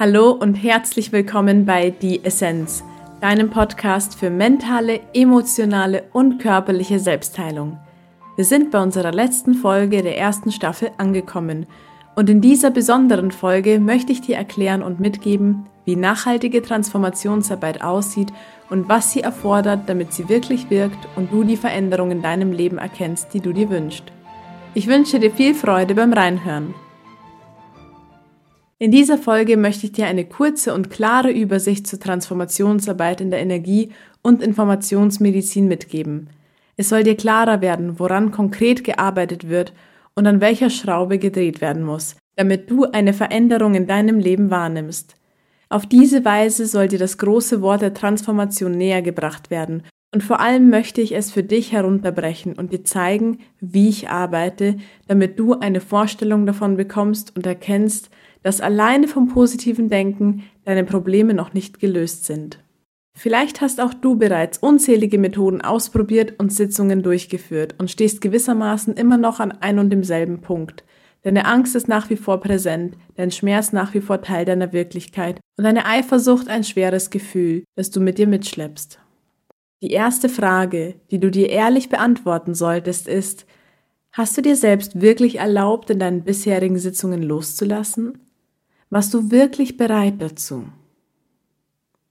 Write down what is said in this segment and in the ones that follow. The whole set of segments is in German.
Hallo und herzlich willkommen bei Die Essenz, deinem Podcast für mentale, emotionale und körperliche Selbstheilung. Wir sind bei unserer letzten Folge der ersten Staffel angekommen und in dieser besonderen Folge möchte ich dir erklären und mitgeben, wie nachhaltige Transformationsarbeit aussieht und was sie erfordert, damit sie wirklich wirkt und du die Veränderung in deinem Leben erkennst, die du dir wünschst. Ich wünsche dir viel Freude beim Reinhören. In dieser Folge möchte ich dir eine kurze und klare Übersicht zur Transformationsarbeit in der Energie- und Informationsmedizin mitgeben. Es soll dir klarer werden, woran konkret gearbeitet wird und an welcher Schraube gedreht werden muss, damit du eine Veränderung in deinem Leben wahrnimmst. Auf diese Weise soll dir das große Wort der Transformation näher gebracht werden und vor allem möchte ich es für dich herunterbrechen und dir zeigen, wie ich arbeite, damit du eine Vorstellung davon bekommst und erkennst, dass alleine vom positiven Denken deine Probleme noch nicht gelöst sind. Vielleicht hast auch du bereits unzählige Methoden ausprobiert und Sitzungen durchgeführt und stehst gewissermaßen immer noch an ein und demselben Punkt. Deine Angst ist nach wie vor präsent, dein Schmerz nach wie vor Teil deiner Wirklichkeit und deine Eifersucht ein schweres Gefühl, das du mit dir mitschleppst. Die erste Frage, die du dir ehrlich beantworten solltest, ist, hast du dir selbst wirklich erlaubt, in deinen bisherigen Sitzungen loszulassen? Warst du wirklich bereit dazu?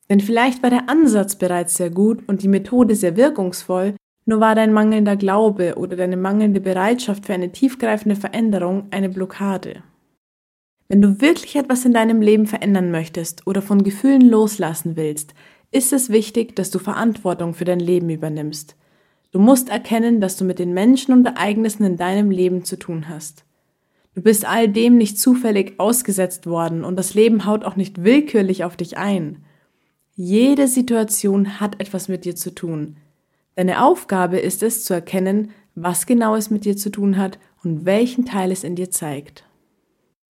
Denn vielleicht war der Ansatz bereits sehr gut und die Methode sehr wirkungsvoll, nur war dein mangelnder Glaube oder deine mangelnde Bereitschaft für eine tiefgreifende Veränderung eine Blockade. Wenn du wirklich etwas in deinem Leben verändern möchtest oder von Gefühlen loslassen willst, ist es wichtig, dass du Verantwortung für dein Leben übernimmst. Du musst erkennen, dass du mit den Menschen und Ereignissen in deinem Leben zu tun hast. Du bist all dem nicht zufällig ausgesetzt worden und das Leben haut auch nicht willkürlich auf dich ein. Jede Situation hat etwas mit dir zu tun. Deine Aufgabe ist es zu erkennen, was genau es mit dir zu tun hat und welchen Teil es in dir zeigt.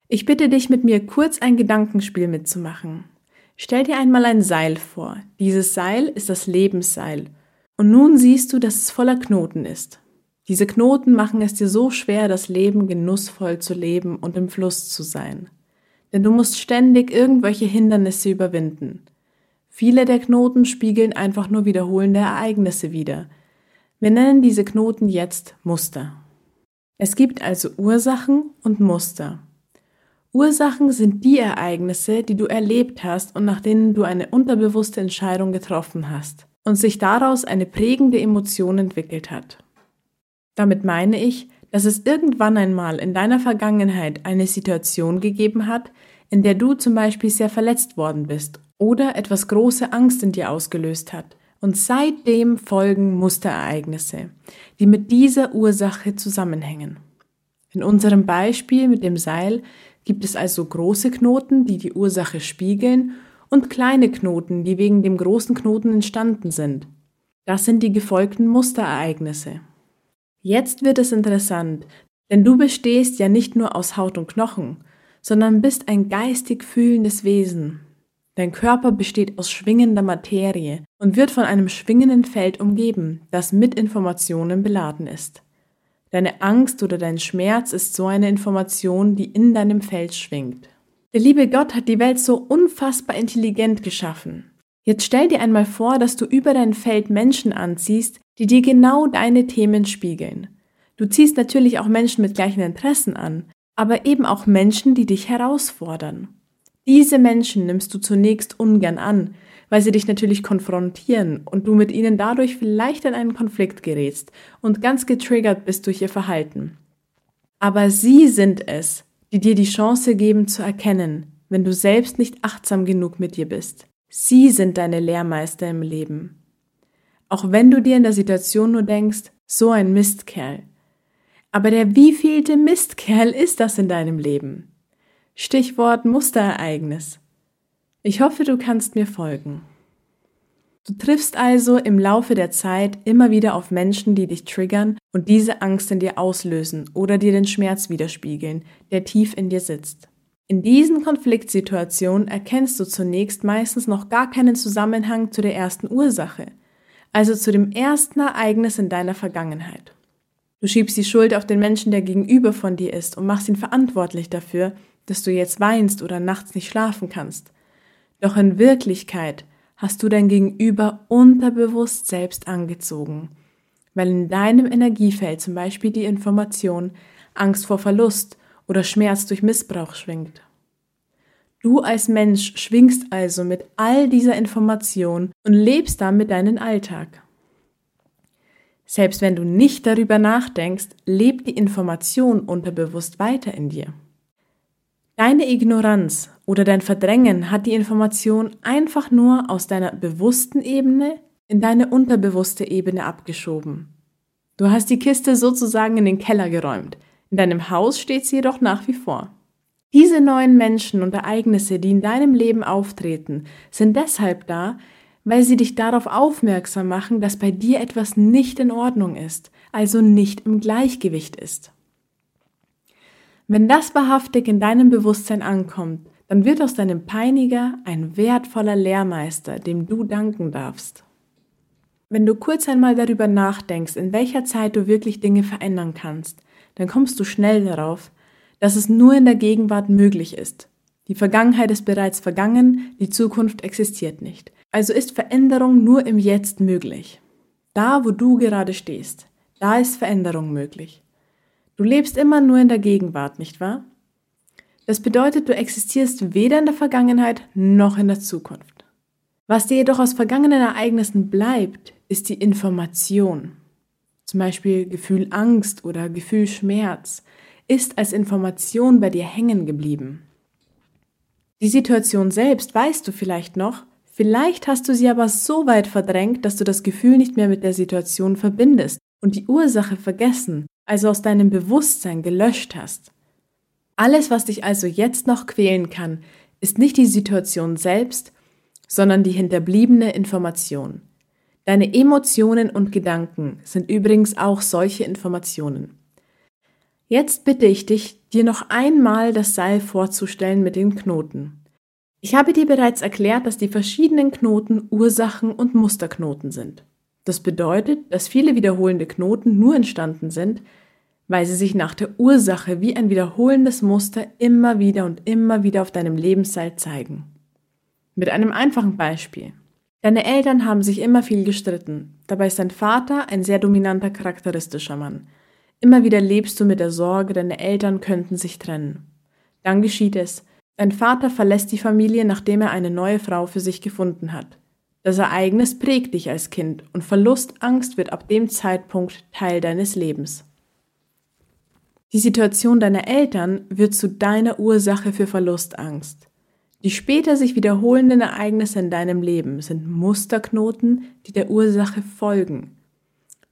Ich bitte dich, mit mir kurz ein Gedankenspiel mitzumachen. Stell dir einmal ein Seil vor. Dieses Seil ist das Lebensseil. Und nun siehst du, dass es voller Knoten ist. Diese Knoten machen es dir so schwer, das Leben genussvoll zu leben und im Fluss zu sein. Denn du musst ständig irgendwelche Hindernisse überwinden. Viele der Knoten spiegeln einfach nur wiederholende Ereignisse wider. Wir nennen diese Knoten jetzt Muster. Es gibt also Ursachen und Muster. Ursachen sind die Ereignisse, die du erlebt hast und nach denen du eine unterbewusste Entscheidung getroffen hast und sich daraus eine prägende Emotion entwickelt hat. Damit meine ich, dass es irgendwann einmal in deiner Vergangenheit eine Situation gegeben hat, in der du zum Beispiel sehr verletzt worden bist oder etwas große Angst in dir ausgelöst hat. Und seitdem folgen Musterereignisse, die mit dieser Ursache zusammenhängen. In unserem Beispiel mit dem Seil gibt es also große Knoten, die die Ursache spiegeln, und kleine Knoten, die wegen dem großen Knoten entstanden sind. Das sind die gefolgten Musterereignisse. Jetzt wird es interessant, denn du bestehst ja nicht nur aus Haut und Knochen, sondern bist ein geistig fühlendes Wesen. Dein Körper besteht aus schwingender Materie und wird von einem schwingenden Feld umgeben, das mit Informationen beladen ist. Deine Angst oder dein Schmerz ist so eine Information, die in deinem Feld schwingt. Der liebe Gott hat die Welt so unfassbar intelligent geschaffen. Jetzt stell dir einmal vor, dass du über dein Feld Menschen anziehst, die dir genau deine Themen spiegeln. Du ziehst natürlich auch Menschen mit gleichen Interessen an, aber eben auch Menschen, die dich herausfordern. Diese Menschen nimmst du zunächst ungern an, weil sie dich natürlich konfrontieren und du mit ihnen dadurch vielleicht in einen Konflikt gerätst und ganz getriggert bist durch ihr Verhalten. Aber sie sind es, die dir die Chance geben zu erkennen, wenn du selbst nicht achtsam genug mit dir bist. Sie sind deine Lehrmeister im Leben. Auch wenn du dir in der Situation nur denkst, so ein Mistkerl. Aber der wievielte Mistkerl ist das in deinem Leben? Stichwort Musterereignis. Ich hoffe, du kannst mir folgen. Du triffst also im Laufe der Zeit immer wieder auf Menschen, die dich triggern und diese Angst in dir auslösen oder dir den Schmerz widerspiegeln, der tief in dir sitzt. In diesen Konfliktsituationen erkennst du zunächst meistens noch gar keinen Zusammenhang zu der ersten Ursache, also zu dem ersten Ereignis in deiner Vergangenheit. Du schiebst die Schuld auf den Menschen, der gegenüber von dir ist und machst ihn verantwortlich dafür, dass du jetzt weinst oder nachts nicht schlafen kannst. Doch in Wirklichkeit hast du dein Gegenüber unterbewusst selbst angezogen, weil in deinem Energiefeld zum Beispiel die Information Angst vor Verlust oder Schmerz durch Missbrauch schwingt. Du als Mensch schwingst also mit all dieser Information und lebst damit deinen Alltag. Selbst wenn du nicht darüber nachdenkst, lebt die Information unterbewusst weiter in dir. Deine Ignoranz oder dein Verdrängen hat die Information einfach nur aus deiner bewussten Ebene in deine unterbewusste Ebene abgeschoben. Du hast die Kiste sozusagen in den Keller geräumt. In deinem Haus steht sie jedoch nach wie vor. Diese neuen Menschen und Ereignisse, die in deinem Leben auftreten, sind deshalb da, weil sie dich darauf aufmerksam machen, dass bei dir etwas nicht in Ordnung ist, also nicht im Gleichgewicht ist. Wenn das wahrhaftig in deinem Bewusstsein ankommt, dann wird aus deinem Peiniger ein wertvoller Lehrmeister, dem du danken darfst. Wenn du kurz einmal darüber nachdenkst, in welcher Zeit du wirklich Dinge verändern kannst, dann kommst du schnell darauf, dass es nur in der Gegenwart möglich ist. Die Vergangenheit ist bereits vergangen, die Zukunft existiert nicht. Also ist Veränderung nur im Jetzt möglich. Da, wo du gerade stehst, da ist Veränderung möglich. Du lebst immer nur in der Gegenwart, nicht wahr? Das bedeutet, du existierst weder in der Vergangenheit noch in der Zukunft. Was dir jedoch aus vergangenen Ereignissen bleibt, ist die Information. Zum Beispiel Gefühl Angst oder Gefühl Schmerz, ist als Information bei dir hängen geblieben. Die Situation selbst weißt du vielleicht noch, vielleicht hast du sie aber so weit verdrängt, dass du das Gefühl nicht mehr mit der Situation verbindest und die Ursache vergessen, also aus deinem Bewusstsein gelöscht hast. Alles, was dich also jetzt noch quälen kann, ist nicht die Situation selbst, sondern die hinterbliebene Information. Deine Emotionen und Gedanken sind übrigens auch solche Informationen. Jetzt bitte ich dich, dir noch einmal das Seil vorzustellen mit den Knoten. Ich habe dir bereits erklärt, dass die verschiedenen Knoten Ursachen und Musterknoten sind. Das bedeutet, dass viele wiederholende Knoten nur entstanden sind, weil sie sich nach der Ursache wie ein wiederholendes Muster immer wieder und immer wieder auf deinem Lebensseil zeigen. Mit einem einfachen Beispiel. Deine Eltern haben sich immer viel gestritten. Dabei ist dein Vater ein sehr dominanter, charakteristischer Mann. Immer wieder lebst du mit der Sorge, deine Eltern könnten sich trennen. Dann geschieht es. Dein Vater verlässt die Familie, nachdem er eine neue Frau für sich gefunden hat. Das Ereignis prägt dich als Kind und Verlustangst wird ab dem Zeitpunkt Teil deines Lebens. Die Situation deiner Eltern wird zu deiner Ursache für Verlustangst. Die später sich wiederholenden Ereignisse in deinem Leben sind Musterknoten, die der Ursache folgen.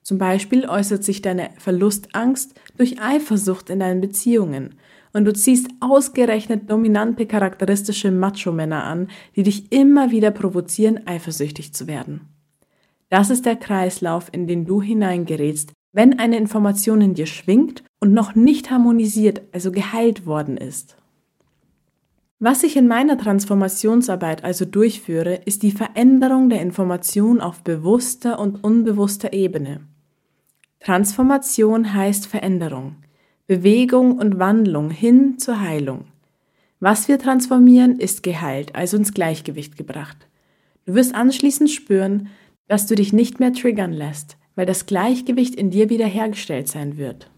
Zum Beispiel äußert sich deine Verlustangst durch Eifersucht in deinen Beziehungen und du ziehst ausgerechnet dominante charakteristische Macho-Männer an, die dich immer wieder provozieren, eifersüchtig zu werden. Das ist der Kreislauf, in den du hineingerätst, wenn eine Information in dir schwingt und noch nicht harmonisiert, also geheilt worden ist. Was ich in meiner Transformationsarbeit also durchführe, ist die Veränderung der Information auf bewusster und unbewusster Ebene. Transformation heißt Veränderung, Bewegung und Wandlung hin zur Heilung. Was wir transformieren, ist geheilt, also ins Gleichgewicht gebracht. Du wirst anschließend spüren, dass du dich nicht mehr triggern lässt, weil das Gleichgewicht in dir wiederhergestellt sein wird.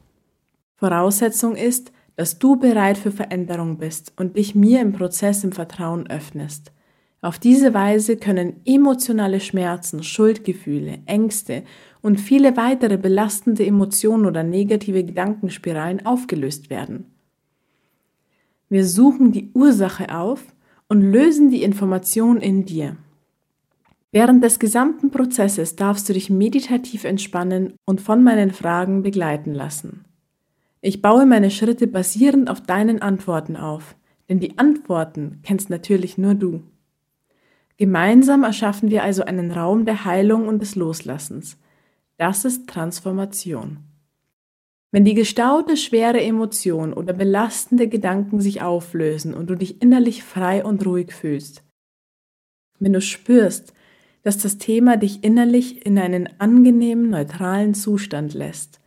Voraussetzung ist, dass du bereit für Veränderung bist und dich mir im Prozess im Vertrauen öffnest. Auf diese Weise können emotionale Schmerzen, Schuldgefühle, Ängste und viele weitere belastende Emotionen oder negative Gedankenspiralen aufgelöst werden. Wir suchen die Ursache auf und lösen die Information in dir. Während des gesamten Prozesses darfst du dich meditativ entspannen und von meinen Fragen begleiten lassen. Ich baue meine Schritte basierend auf deinen Antworten auf, denn die Antworten kennst natürlich nur du. Gemeinsam erschaffen wir also einen Raum der Heilung und des Loslassens. Das ist Transformation. Wenn die gestaute, schwere Emotion oder belastende Gedanken sich auflösen und du dich innerlich frei und ruhig fühlst, wenn du spürst, dass das Thema dich innerlich in einen angenehmen, neutralen Zustand lässt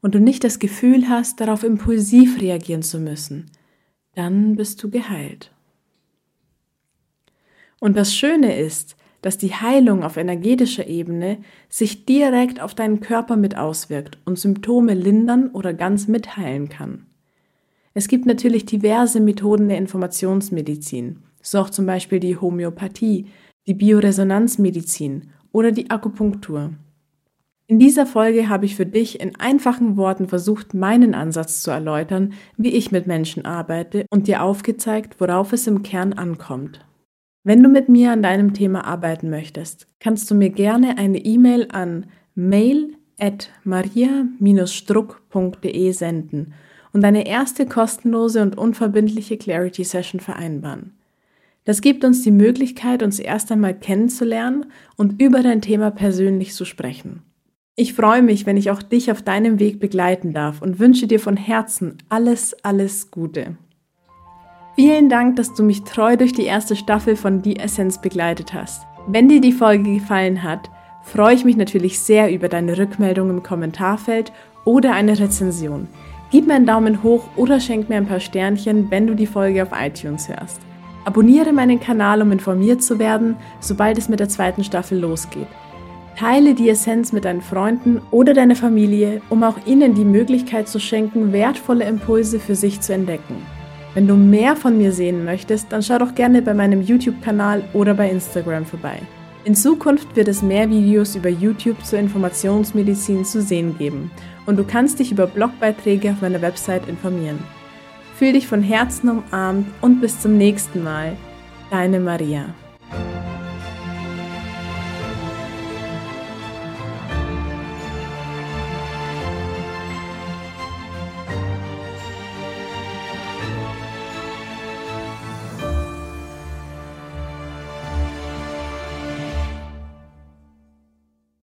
und du nicht das Gefühl hast, darauf impulsiv reagieren zu müssen, dann bist du geheilt. Und das Schöne ist, dass die Heilung auf energetischer Ebene sich direkt auf deinen Körper mit auswirkt und Symptome lindern oder ganz mitheilen kann. Es gibt natürlich diverse Methoden der Informationsmedizin, so auch zum Beispiel die Homöopathie, die Bioresonanzmedizin oder die Akupunktur. In dieser Folge habe ich für dich in einfachen Worten versucht, meinen Ansatz zu erläutern, wie ich mit Menschen arbeite und dir aufgezeigt, worauf es im Kern ankommt. Wenn du mit mir an deinem Thema arbeiten möchtest, kannst du mir gerne eine E-Mail an mail at maria-struck.de senden und deine erste kostenlose und unverbindliche Clarity Session vereinbaren. Das gibt uns die Möglichkeit, uns erst einmal kennenzulernen und über dein Thema persönlich zu sprechen. Ich freue mich, wenn ich auch dich auf deinem Weg begleiten darf und wünsche dir von Herzen alles, alles Gute. Vielen Dank, dass du mich treu durch die erste Staffel von Die Essenz begleitet hast. Wenn dir die Folge gefallen hat, freue ich mich natürlich sehr über deine Rückmeldung im Kommentarfeld oder eine Rezension. Gib mir einen Daumen hoch oder schenk mir ein paar Sternchen, wenn du die Folge auf iTunes hörst. Abonniere meinen Kanal, um informiert zu werden, sobald es mit der zweiten Staffel losgeht. Teile die Essenz mit deinen Freunden oder deiner Familie, um auch ihnen die Möglichkeit zu schenken, wertvolle Impulse für sich zu entdecken. Wenn du mehr von mir sehen möchtest, dann schau doch gerne bei meinem YouTube-Kanal oder bei Instagram vorbei. In Zukunft wird es mehr Videos über YouTube zur Informationsmedizin zu sehen geben und du kannst dich über Blogbeiträge auf meiner Website informieren. Fühl dich von Herzen umarmt und bis zum nächsten Mal. Deine Maria.